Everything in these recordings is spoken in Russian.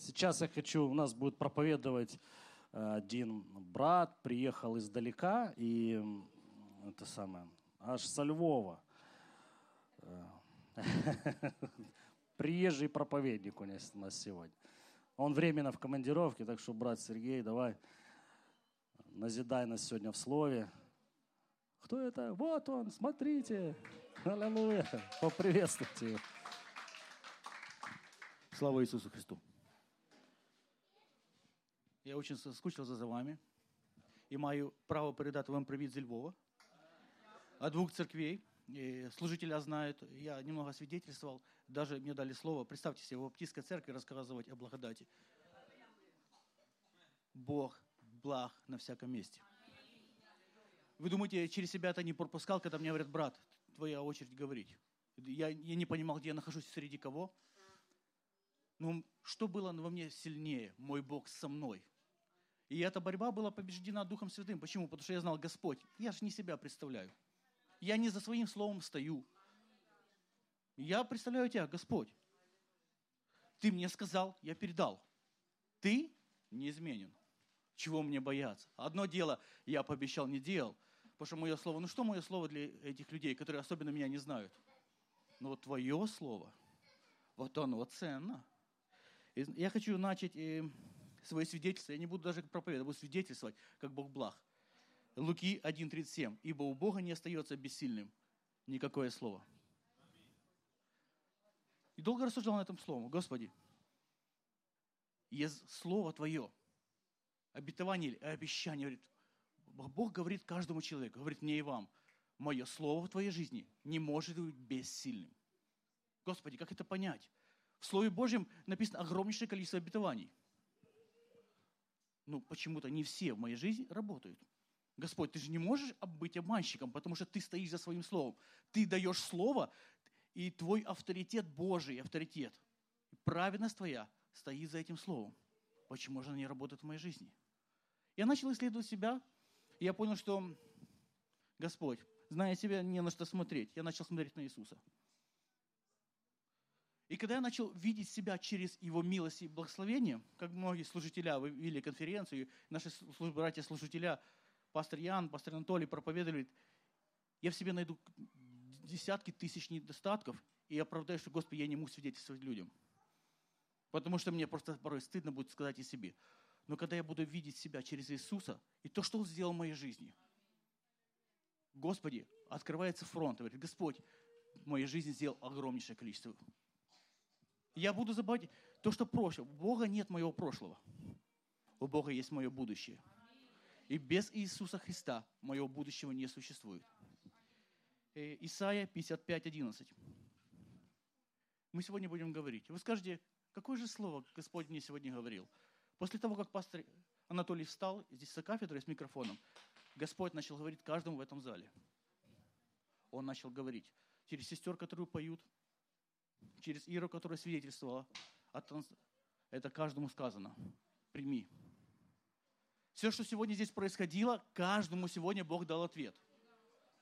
Сейчас я хочу, у нас будет проповедовать э, один брат, приехал издалека, и это самое, аж со Львова. Э, приезжий проповедник у нас, у нас сегодня. Он временно в командировке, так что, брат Сергей, давай назидай нас сегодня в слове. Кто это? Вот он, смотрите. Аллилуйя. Поприветствуйте его. Слава Иисусу Христу. Я очень соскучился за вами и маю право передати вам привіт зі Львова. От двух церквей. И служителя знают, я немного свидетельствовал, даже мне дали слово, представьте себе, в Баптистской церкви рассказывать о благодати. Бог благ на всяком месте. Вы думаете, через себя это не пропускал, когда мне говорят, брат, твоя очередь говорить. Я, я не понимал, где я нахожусь, среди кого. Но что было во мне сильнее? Мой Бог со мной. И эта борьба была побеждена Духом Святым. Почему? Потому что я знал, Господь, я же не себя представляю. Я не за своим словом стою. Я представляю тебя, Господь. Ты мне сказал, я передал. Ты неизменен. Чего мне бояться? Одно дело, я пообещал, не делал. Потому что мое слово, ну что мое слово для этих людей, которые особенно меня не знают? Но вот твое слово, вот оно ценно. Я хочу начать свое свидетельство. Я не буду даже проповедовать, буду свидетельствовать, как Бог благ. Луки 1.37. «Ибо у Бога не остается бессильным никакое слово». И долго рассуждал на этом слове. Господи, есть слово Твое, обетование или обещание, говорит, Бог говорит каждому человеку, говорит мне и вам, мое слово в твоей жизни не может быть бессильным. Господи, как это понять? В Слове Божьем написано огромнейшее количество обетований. Ну, почему-то не все в моей жизни работают. Господь, ты же не можешь быть обманщиком, потому что ты стоишь за своим словом. Ты даешь слово, и твой авторитет Божий, авторитет, праведность твоя стоит за этим словом. Почему же она не работает в моей жизни? Я начал исследовать себя, и я понял, что Господь, зная себя, не на что смотреть. Я начал смотреть на Иисуса. И когда я начал видеть себя через Его милость и благословение, как многие служителя, вы вели конференцию, наши братья-служителя – пастор Ян, пастор Анатолий проповедовали, я в себе найду десятки тысяч недостатков и оправдаю, что, Господи, я не могу свидетельствовать людям. Потому что мне просто порой стыдно будет сказать о себе. Но когда я буду видеть себя через Иисуса и то, что Он сделал в моей жизни, Господи, открывается фронт, и говорит, Господь, в моей жизни сделал огромнейшее количество. Я буду забывать то, что прошлое. У Бога нет моего прошлого. У Бога есть мое будущее. И без Иисуса Христа моего будущего не существует. Э, Исайя 55, 11. Мы сегодня будем говорить. Вы скажете, какое же слово Господь мне сегодня говорил? После того, как пастор Анатолий встал здесь за кафедрой с микрофоном, Господь начал говорить каждому в этом зале. Он начал говорить через сестер, которые поют, через Иру, которая свидетельствовала. Это каждому сказано. Прими. Все, что сегодня здесь происходило, каждому сегодня Бог дал ответ.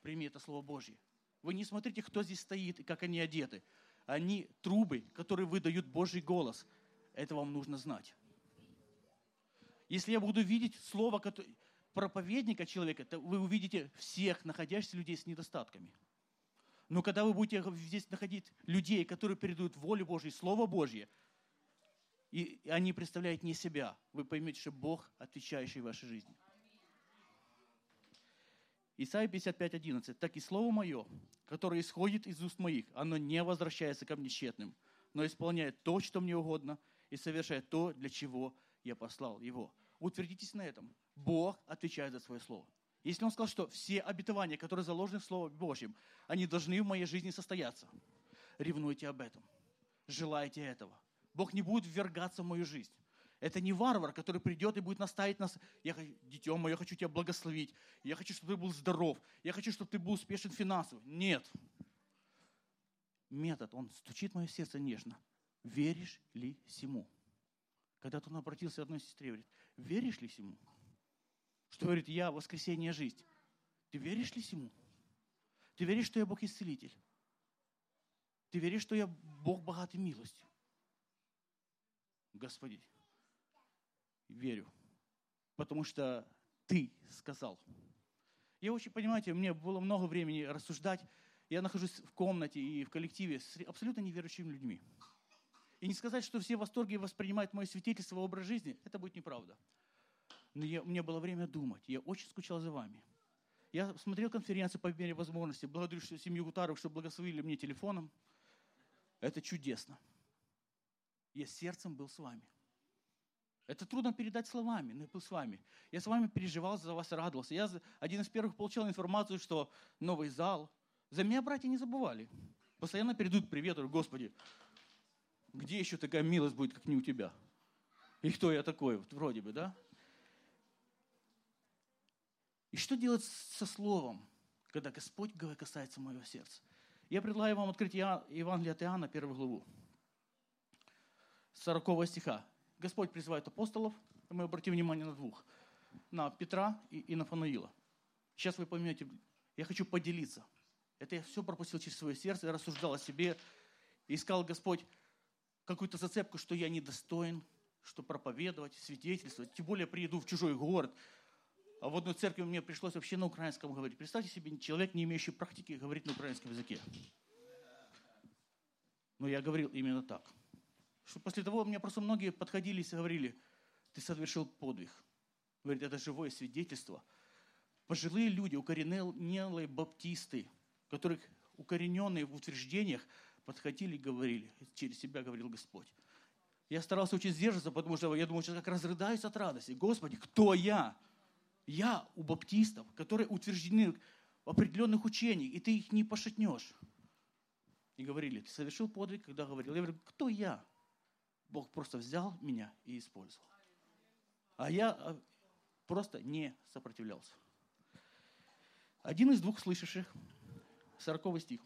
Прими это Слово Божье. Вы не смотрите, кто здесь стоит и как они одеты. Они трубы, которые выдают Божий голос. Это вам нужно знать. Если я буду видеть слово проповедника человека, то вы увидите всех находящихся людей с недостатками. Но когда вы будете здесь находить людей, которые передают волю Божью, Слово Божье – и они представляют не себя, вы поймете, что Бог, отвечающий в вашей жизни. Исайя 55, 11. «Так и слово мое, которое исходит из уст моих, оно не возвращается ко мне тщетным, но исполняет то, что мне угодно, и совершает то, для чего я послал его». Утвердитесь на этом. Бог отвечает за свое слово. Если Он сказал, что все обетования, которые заложены в Слове Божьем, они должны в моей жизни состояться, ревнуйте об этом, желайте этого – Бог не будет ввергаться в мою жизнь. Это не варвар, который придет и будет наставить нас. Я, дитё мое, я хочу тебя благословить. Я хочу, чтобы ты был здоров. Я хочу, чтобы ты был успешен финансово. Нет. Метод, он стучит в мое сердце нежно. Веришь ли сему? Когда-то он обратился к одной сестре, говорит, веришь ли сему? Что говорит, я воскресение жизнь. Ты веришь ли сему? Ты веришь, что я Бог исцелитель? Ты веришь, что я Бог богатый милостью? Господи, верю, потому что Ты сказал. Я очень, понимаете, мне было много времени рассуждать. Я нахожусь в комнате и в коллективе с абсолютно неверующими людьми. И не сказать, что все в восторге воспринимают мое свидетельство, образ жизни, это будет неправда. Но я, у меня было время думать. Я очень скучал за вами. Я смотрел конференцию по мере возможности. Благодарю что семью Гутаров, что благословили мне телефоном. Это чудесно. Я сердцем был с вами. Это трудно передать словами, но я был с вами. Я с вами переживал, за вас радовался. Я один из первых получил информацию, что новый зал. За меня братья не забывали. Постоянно передают привет, говорю, Господи, где еще такая милость будет, как не у тебя? И кто я такой? Вот вроде бы, да? И что делать со словом, когда Господь касается моего сердца? Я предлагаю вам открыть Евангелие от Иоанна, первую главу, 40 стиха. Господь призывает апостолов, мы обратим внимание на двух, на Петра и, и на Фанаила. Сейчас вы поймете, я хочу поделиться. Это я все пропустил через свое сердце, я рассуждал о себе, искал Господь какую-то зацепку, что я недостоин, что проповедовать, свидетельствовать. Тем более приеду в чужой город, а в одной церкви мне пришлось вообще на украинском говорить. Представьте себе, человек, не имеющий практики, говорит на украинском языке. Но я говорил именно так. Что после того мне просто многие подходили и говорили, ты совершил подвиг. Говорит, это живое свидетельство. Пожилые люди, укоренелые баптисты, которых укорененные в утверждениях, подходили и говорили, через себя говорил Господь. Я старался очень сдерживаться, потому что я думал, сейчас как разрыдаюсь от радости. Господи, кто я? Я у баптистов, которые утверждены в определенных учениях, и ты их не пошатнешь. И говорили, ты совершил подвиг, когда говорил. Я говорю, кто я? Бог просто взял меня и использовал. А я а, просто не сопротивлялся. Один из двух слышавших, 40 стих,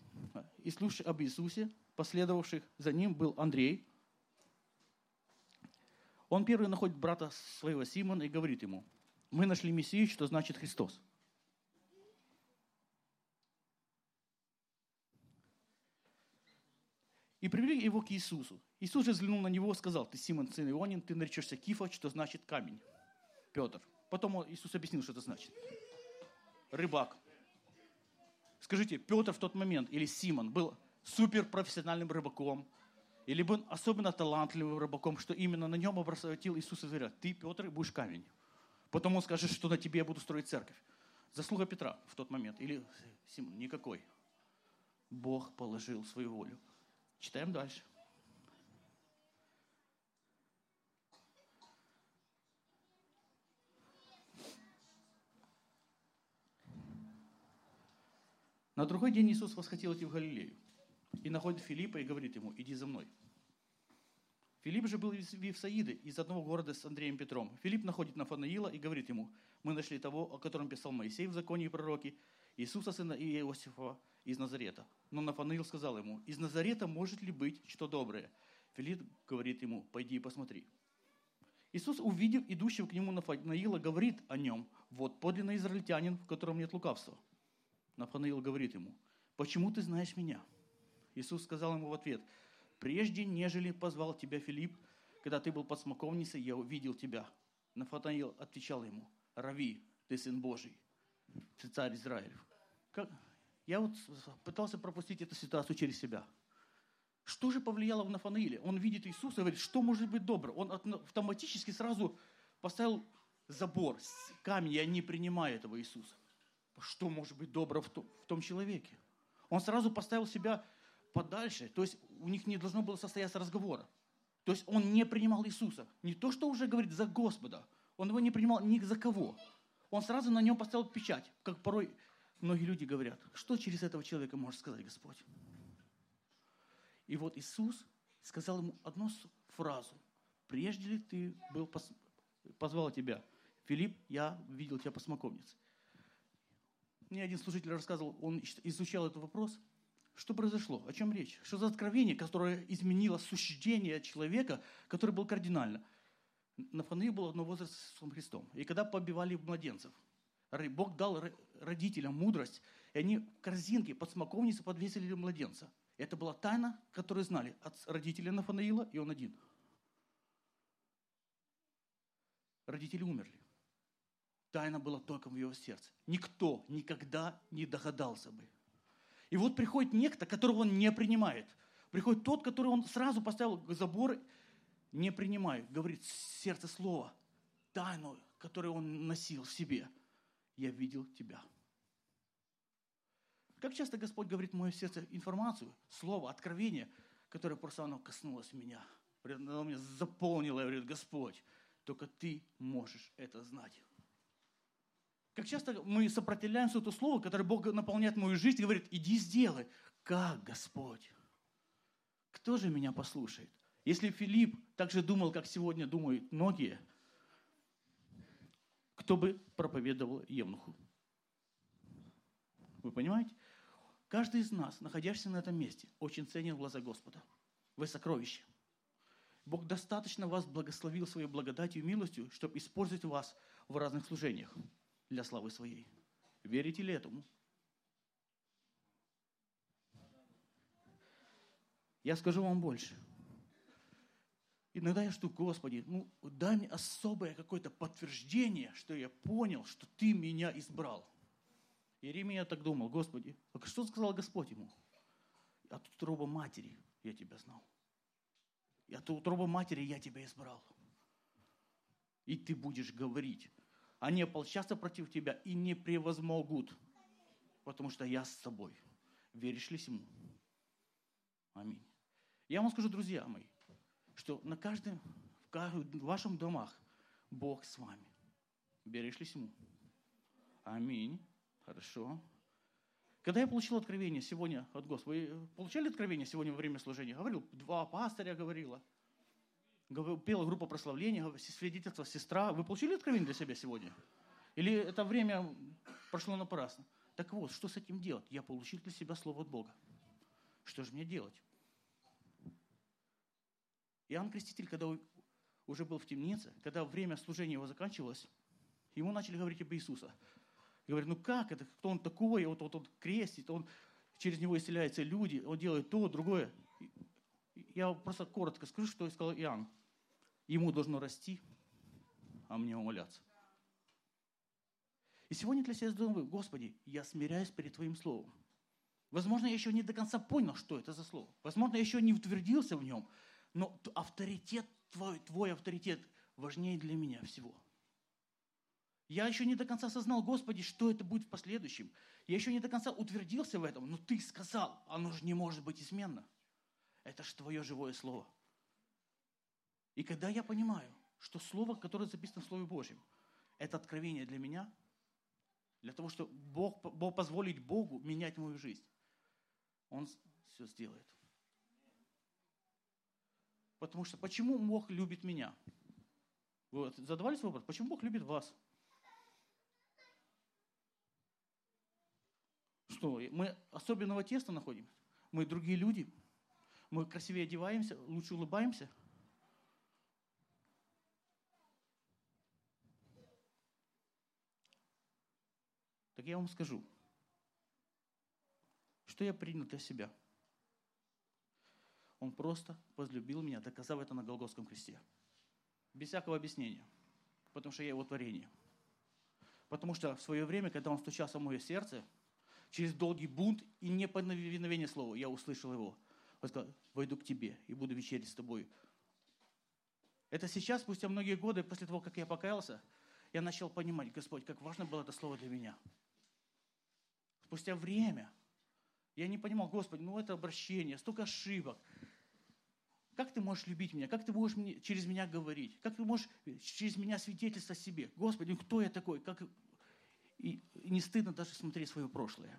и слушавших об Иисусе, последовавших за ним, был Андрей. Он первый находит брата своего Симона и говорит ему – мы нашли Мессию, что значит Христос. И привели его к Иисусу. Иисус же взглянул на него и сказал, ты Симон, сын Ионин, ты наречешься Кифа, что значит камень. Петр. Потом Иисус объяснил, что это значит. Рыбак. Скажите, Петр в тот момент или Симон был суперпрофессиональным рыбаком, или был особенно талантливым рыбаком, что именно на нем обратил Иисус и говорят, ты, Петр, будешь камень. Потом он скажет, что на тебе я буду строить церковь. Заслуга Петра в тот момент. Или Симон, никакой. Бог положил свою волю. Читаем дальше. На другой день Иисус восхотел идти в Галилею и находит Филиппа и говорит ему, иди за мной. Филипп же был из Вифсаиды, из одного города с Андреем Петром. Филипп находит Нафанаила и говорит ему, мы нашли того, о котором писал Моисей в законе и пророки, Иисуса, сына Иосифа из Назарета. Но Нафанаил сказал ему, из Назарета может ли быть что доброе? Филипп говорит ему, пойди и посмотри. Иисус, увидев идущего к нему Нафанаила, говорит о нем, вот подлинный израильтянин, в котором нет лукавства. Нафанаил говорит ему, почему ты знаешь меня? Иисус сказал ему в ответ, прежде нежели позвал тебя Филипп, когда ты был под смоковницей, я увидел тебя. Нафанаил отвечал ему, Рави, ты сын Божий, ты царь Израилев. Как? Я вот пытался пропустить эту ситуацию через себя. Что же повлияло в Нафанаиле? Он видит Иисуса и говорит, что может быть добро? Он автоматически сразу поставил забор, камень, я не принимаю этого Иисуса. Что может быть добро в том, в том человеке? Он сразу поставил себя подальше. То есть у них не должно было состояться разговора. То есть он не принимал Иисуса. Не то, что уже говорит за Господа. Он его не принимал ни за кого. Он сразу на нем поставил печать. Как порой многие люди говорят, что через этого человека может сказать Господь. И вот Иисус сказал ему одну фразу. Прежде ли ты был, позвал тебя, Филипп, я видел тебя по смоковнице. Мне один служитель рассказывал, он изучал этот вопрос – что произошло? О чем речь? Что за откровение, которое изменило суждение человека, который был кардинально? Нафанаил был одного возраста с Христом. И когда побивали младенцев, Бог дал родителям мудрость, и они в корзинке под смоковницей подвесили младенца. Это была тайна, которую знали от родителей Нафанаила, и он один. родители умерли. Тайна была только в его сердце. Никто никогда не догадался бы. И вот приходит некто, которого он не принимает. Приходит тот, который он сразу поставил забор, не принимает. Говорит сердце слова, тайну, которую он носил в себе. Я видел тебя. Как часто Господь говорит в мое сердце информацию, слово, откровение, которое просто оно коснулось меня. Оно меня заполнило, говорит, Господь, только ты можешь это знать. Как часто мы сопротивляемся этому слову, которое Бог наполняет мою жизнь и говорит, иди сделай. Как, Господь? Кто же меня послушает? Если Филипп так же думал, как сегодня думают многие, кто бы проповедовал Евнуху? Вы понимаете? Каждый из нас, находящийся на этом месте, очень ценен в глаза Господа. Вы сокровище. Бог достаточно вас благословил своей благодатью и милостью, чтобы использовать вас в разных служениях для славы своей. Верите ли этому? Я скажу вам больше. Иногда я жду, Господи, ну дай мне особое какое-то подтверждение, что я понял, что Ты меня избрал. Иеремия так думал, Господи, а что сказал Господь ему? От утроба матери я тебя знал. И от утроба матери я тебя избрал. И ты будешь говорить. Они ополчатся против тебя и не превозмогут, потому что я с тобой. Веришь ли ему? Аминь. Я вам скажу, друзья мои, что на каждом, в вашем домах Бог с вами. Веришь ли ему? Аминь. Хорошо. Когда я получил откровение сегодня от Господа, вы получали откровение сегодня во время служения? Говорил, два пастыря говорила. Пела группа прославления, свидетельство сестра. Вы получили откровение для себя сегодня? Или это время прошло напрасно? Так вот, что с этим делать? Я получил для себя слово от Бога. Что же мне делать? Иоанн Креститель, когда уже был в темнице, когда время служения его заканчивалось, ему начали говорить об Иисусе. Говорит, ну как это, кто он такой, вот, вот он крестит, он, через него исцеляются люди, он делает то, другое. Я просто коротко скажу, что сказал Иоанн. Ему должно расти, а мне умоляться. И сегодня для себя думаю, Господи, я смиряюсь перед Твоим Словом. Возможно, я еще не до конца понял, что это за слово. Возможно, я еще не утвердился в нем. Но авторитет твой, твой авторитет важнее для меня всего. Я еще не до конца осознал, Господи, что это будет в последующем. Я еще не до конца утвердился в этом, но Ты сказал, оно же не может быть изменно. Это же Твое живое Слово. И когда я понимаю, что Слово, которое записано в Слове Божьем, это откровение для меня, для того, чтобы Бог, Бог позволить Богу менять мою жизнь, Он все сделает. Потому что почему Бог любит меня? Вы задавались вопрос, почему Бог любит вас? Что, мы особенного теста находим? Мы другие люди? Мы красивее одеваемся, лучше улыбаемся? Так я вам скажу, что я принял для себя – он просто возлюбил меня, доказав это на Голгофском кресте. Без всякого объяснения. Потому что я его творение. Потому что в свое время, когда он стучался в мое сердце, через долгий бунт и неповиновение слова, я услышал его. Он сказал, войду к тебе и буду вечерить с тобой. Это сейчас, спустя многие годы, после того, как я покаялся, я начал понимать, Господь, как важно было это слово для меня. Спустя время я не понимал, Господи, ну это обращение, столько ошибок. Как ты можешь любить меня? Как ты можешь мне, через меня говорить? Как ты можешь через меня свидетельствовать о себе? Господи, ну кто я такой? Как... И, и не стыдно даже смотреть свое прошлое.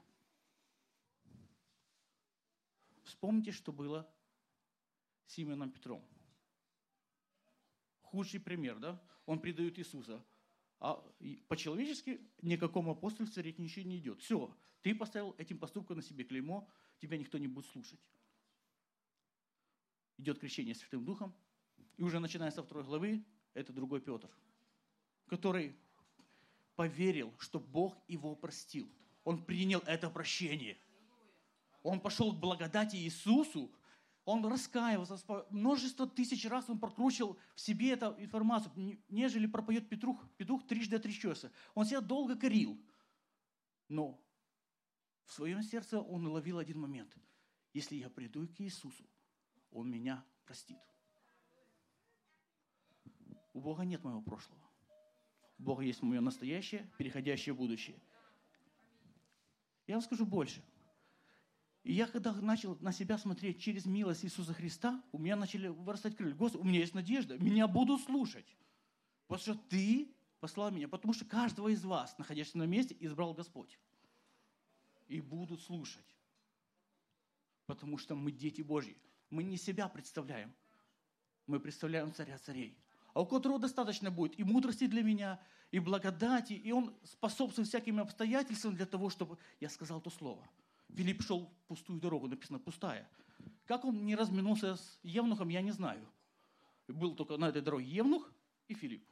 Вспомните, что было с Симоном Петром. Худший пример, да? Он предает Иисуса. А по-человечески никакому апостольству речь ничего не идет. Все, ты поставил этим поступком на себе клеймо, тебя никто не будет слушать идет крещение Святым Духом, и уже начиная со второй главы, это другой Петр, который поверил, что Бог его простил. Он принял это прощение. Он пошел к благодати Иисусу, Он раскаивался, множество тысяч раз он прокручивал в себе эту информацию, нежели пропоет петух, петух трижды отречется. Он себя долго корил. Но в своем сердце он ловил один момент. Если я приду к Иисусу, Он меня простит. У Бога нет моего прошлого. У Бога есть мое настоящее, переходящее будущее. Я вам скажу больше. И я когда начал на себя смотреть через милость Иисуса Христа, у меня начали вырастать крылья. Господи, у меня есть надежда, меня будут слушать. Потому что Ты послал меня, потому что каждого из вас, находящегося на месте, избрал Господь. И будут слушать. Потому что мы дети Божьи. Мы не себя представляем. Мы представляем царя царей. А у которого достаточно будет и мудрости для меня, и благодати, и он способствует всяким обстоятельствам для того, чтобы я сказал то слово – Филипп шел пустую дорогу, написано пустая. Как он не разминулся с Евнухом, я не знаю. Был только на этой дороге Евнух и Филипп.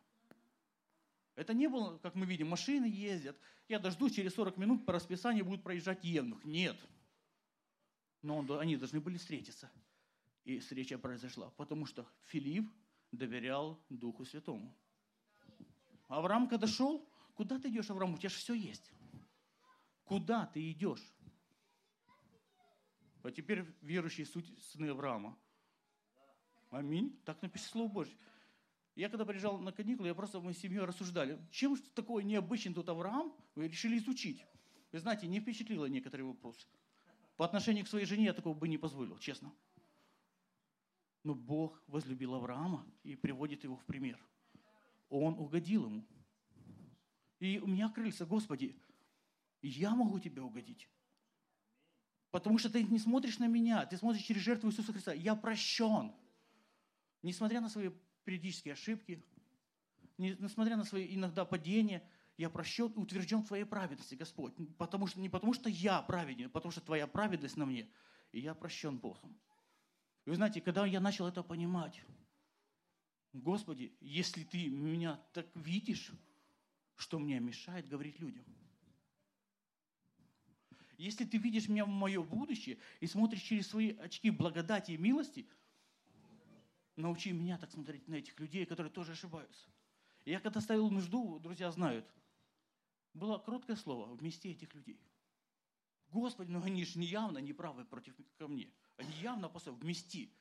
Это не было, как мы видим, машины ездят. Я дождусь, через 40 минут по расписанию будет проезжать Евнух. Нет. Но он, они должны были встретиться. И встреча произошла, потому что Филипп доверял Духу Святому. Авраам, когда шел, куда ты идешь, Авраам? У тебя же все есть. Куда ты идешь? А теперь верующие суть сыны Авраама. Аминь. Так написано Слово Божье. Я когда приезжал на каникулы, я просто мы с семьей рассуждали, чем же такое необычный тут Авраам, вы решили изучить. Вы знаете, не впечатлило некоторые вопросы. По отношению к своей жене я такого бы не позволил, честно. Но Бог возлюбил Авраама и приводит его в пример. Он угодил ему. И у меня крыльца, Господи, я могу тебе угодить. Потому что ты не смотришь на меня, ты смотришь через жертву Иисуса Христа. Я прощен. Несмотря на свои периодические ошибки, несмотря на свои иногда падения, я прощен и утвержден в Твоей праведности, Господь. Потому что, не потому что я праведен, а потому что Твоя праведность на мне. И я прощен Богом. Вы знаете, когда я начал это понимать, Господи, если Ты меня так видишь, что мне мешает говорить людям – если ты видишь меня в мое будущее и смотришь через свои очки благодати и милости, научи меня так смотреть на этих людей, которые тоже ошибаются. Я когда ставил нужду, друзья знают, было короткое слово вместе этих людей. Господи, ну они же не явно неправы против ко мне. Они явно просто вмести.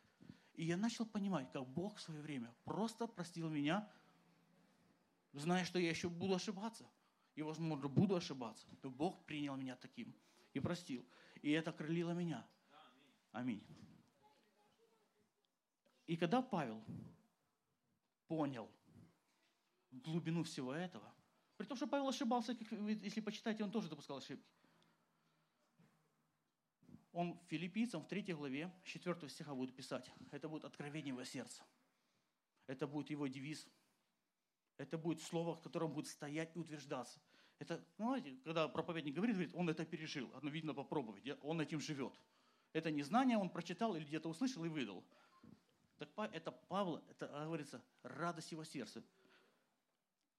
И я начал понимать, как Бог в свое время просто простил меня, зная, что я еще буду ошибаться. И, возможно, буду ошибаться. Но Бог принял меня таким и простил. И это крылило меня. Аминь. И когда Павел понял глубину всего этого, при том, что Павел ошибался, если почитаете, он тоже допускал ошибки. Он филиппийцам в третьей главе 4 стиха будет писать. Это будет откровение его сердца. Это будет его девиз. Это будет слово, в котором будет стоять и утверждаться. Это, знаете, когда проповедник говорит, говорит, он это пережил, оно видно попробовать, он этим живет. Это не знание он прочитал или где-то услышал и выдал. Так это Павла, это, говорится, радость его сердца.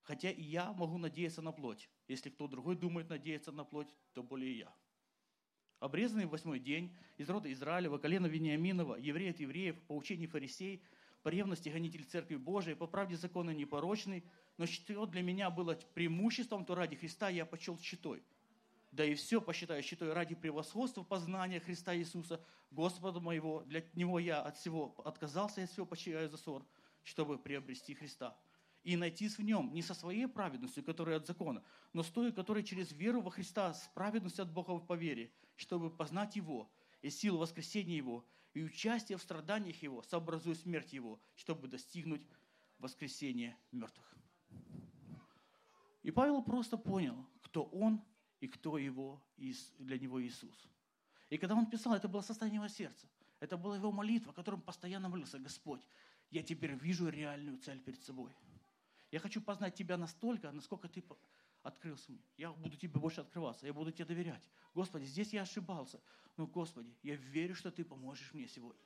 Хотя и я могу надеяться на плоть. Если кто другой думает надеяться на плоть, то более я. Обрезанный в восьмой день из рода Израилева, колена Вениаминова, еврей от евреев, по учению фарисей, по ревности гонитель Церкви Божией, по правде закона непорочный – но что для меня было преимуществом, то ради Христа я почел щитой. Да и все посчитаю щитой ради превосходства познания Христа Иисуса, Господа моего. Для Него я от всего отказался, я от всего почитаю за ссор, чтобы приобрести Христа. И найтись в Нем не со своей праведностью, которая от закона, но с той, которая через веру во Христа, с праведностью от Бога по вере, чтобы познать Его и силу воскресения Его, и участие в страданиях Его, сообразуя смерть Его, чтобы достигнуть воскресения мертвых. И Павел просто понял, кто он и кто его, для него Иисус. И когда он писал, это было состояние его сердца. Это была его молитва, которым постоянно молился, Господь, я теперь вижу реальную цель перед собой. Я хочу познать Тебя настолько, насколько Ты открылся мне. Я буду Тебе больше открываться, я буду Тебе доверять. Господи, здесь я ошибался. Но, Господи, я верю, что Ты поможешь мне сегодня.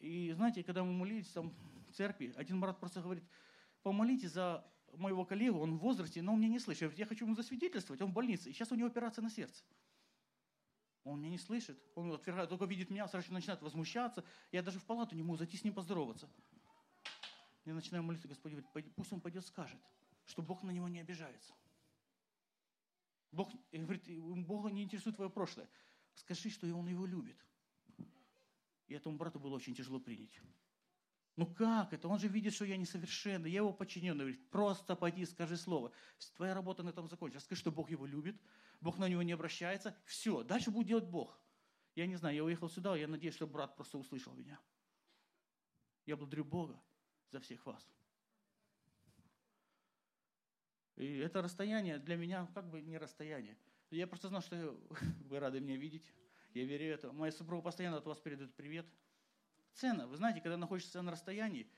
И знаете, когда мы молились там в церкви, один брат просто говорит, помолите за моего коллегу, он в возрасте, но он меня не слышит. Я хочу ему засвидетельствовать, он в больнице, и сейчас у него операция на сердце. Он меня не слышит. Он отвергает, только видит меня, сразу начинает возмущаться. Я даже в палату не могу зайти с ним поздороваться. Я начинаю молиться, Господь говорит, пусть он пойдет скажет, что Бог на него не обижается. Бог говорит, Бога не интересует твое прошлое. Скажи, что он его любит. И этому брату было очень тяжело принять. Ну как это? Он же видит, что я несовершенный, я его подчиненный. Говорит, просто пойди, скажи слово. Твоя работа на этом закончится. Скажи, что Бог его любит, Бог на него не обращается. Все, дальше будет делать Бог. Я не знаю, я уехал сюда, я надеюсь, что брат просто услышал меня. Я благодарю Бога за всех вас. И это расстояние для меня как бы не расстояние. Я просто знал, что вы рады меня видеть. Я верю это. Моя супруга постоянно от вас передает привет. Цена. Вы знаете, когда находишься на расстоянии,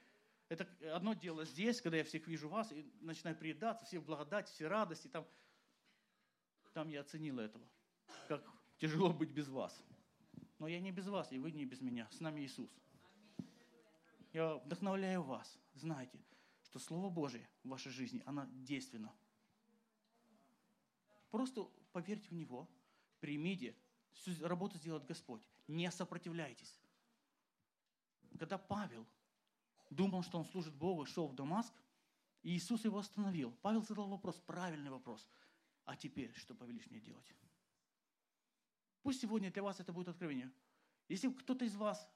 это одно дело здесь, когда я всех вижу вас и начинаю приедаться, все в благодати, все радости. Там, там я оценил этого. Как тяжело быть без вас. Но я не без вас, и вы не без меня. С нами Иисус. Я вдохновляю вас. Знайте, что Слово Божие в вашей жизни, оно действенно. Просто поверьте в Него, примите, всю работу сделает Господь. Не сопротивляйтесь. Когда Павел думал, что он служит Богу, шел в Дамаск, и Иисус его остановил. Павел задал вопрос, правильный вопрос. А теперь что повелишь мне делать? Пусть сегодня для вас это будет откровение. Если кто-то из вас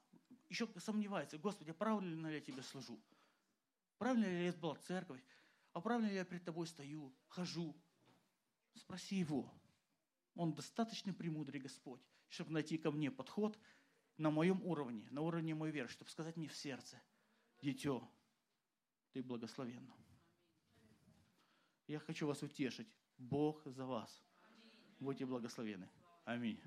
еще сомневается, Господи, правильно ли я тебе служу? Правильно ли я была церковь? А правильно ли я перед тобой стою, хожу? Спроси его. Он достаточно премудрый Господь, чтобы найти ко мне подход на моем уровне, на уровне моей веры, чтобы сказать мне в сердце, дитё, ты благословенна. Я хочу вас утешить. Бог за вас. Будьте благословены. Аминь.